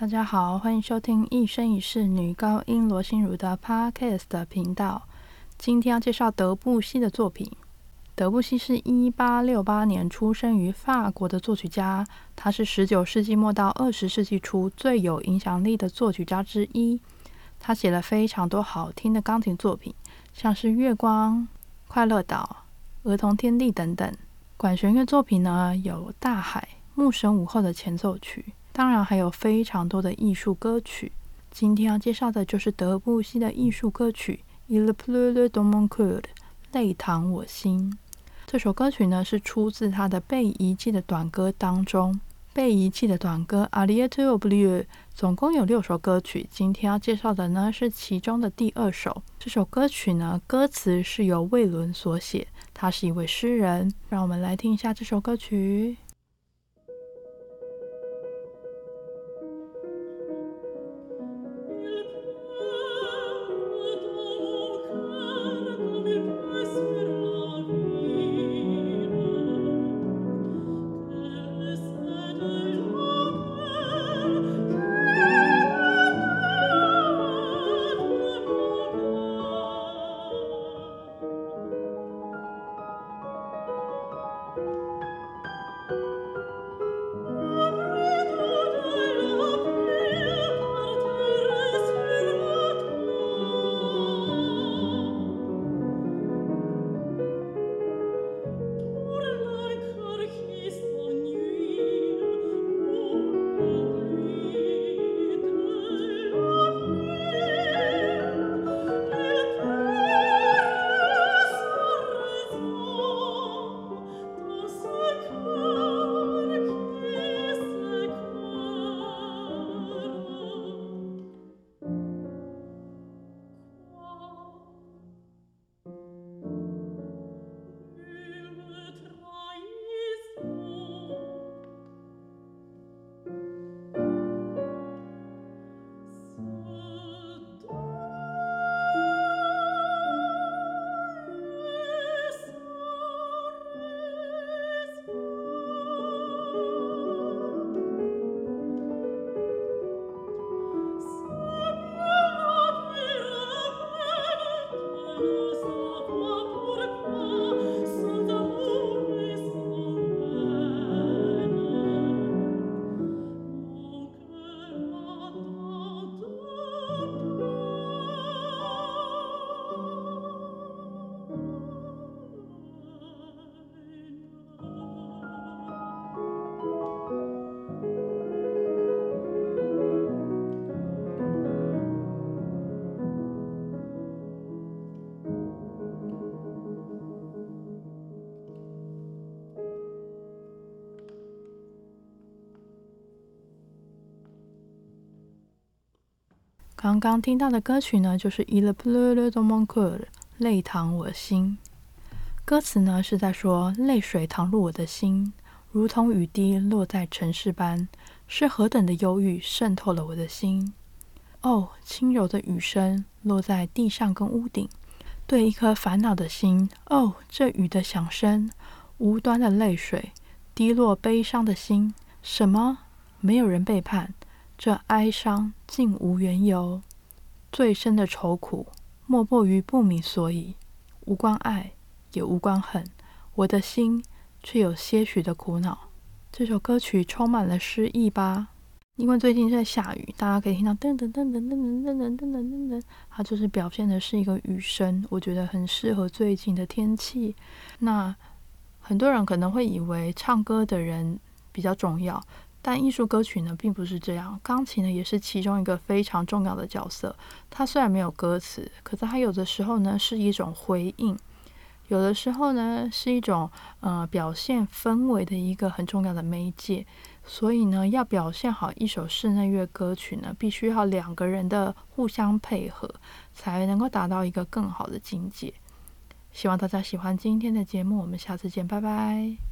大家好，欢迎收听一生一世女高音罗心如的 Podcast 频道。今天要介绍德布西的作品。德布西是一八六八年出生于法国的作曲家，他是十九世纪末到二十世纪初最有影响力的作曲家之一。他写了非常多好听的钢琴作品，像是《月光》《快乐岛》《儿童天地》等等。管弦乐作品呢，有《大海》《牧神午后》的前奏曲。当然还有非常多的艺术歌曲。今天要介绍的就是德布西的艺术歌曲《Il pleut dans mon cœur》泪淌我心。这首歌曲呢是出自他的被遗弃的短歌当中。被遗弃的短歌《Aliette au bleu》总共有六首歌曲，今天要介绍的呢是其中的第二首。这首歌曲呢歌词是由魏伦所写，他是一位诗人。让我们来听一下这首歌曲。刚刚听到的歌曲呢，就是《Il pleut dans mon cœur》，泪淌我心。歌词呢是在说，泪水淌入我的心，如同雨滴落在城市般，是何等的忧郁渗透了我的心。哦，轻柔的雨声落在地上跟屋顶，对一颗烦恼的心。哦，这雨的响声，无端的泪水滴落悲伤的心。什么？没有人背叛。这哀伤竟无缘由，最深的愁苦莫过于不明所以，无关爱也无关恨，我的心却有些许的苦恼。这首歌曲充满了诗意吧？因为最近在下雨，大家可以听到噔噔噔噔噔噔噔噔噔噔噔，它就是表现的是一个雨声，我觉得很适合最近的天气。那很多人可能会以为唱歌的人比较重要。但艺术歌曲呢，并不是这样。钢琴呢，也是其中一个非常重要的角色。它虽然没有歌词，可是它有的时候呢，是一种回应；有的时候呢，是一种呃表现氛围的一个很重要的媒介。所以呢，要表现好一首室内乐歌曲呢，必须要两个人的互相配合，才能够达到一个更好的境界。希望大家喜欢今天的节目，我们下次见，拜拜。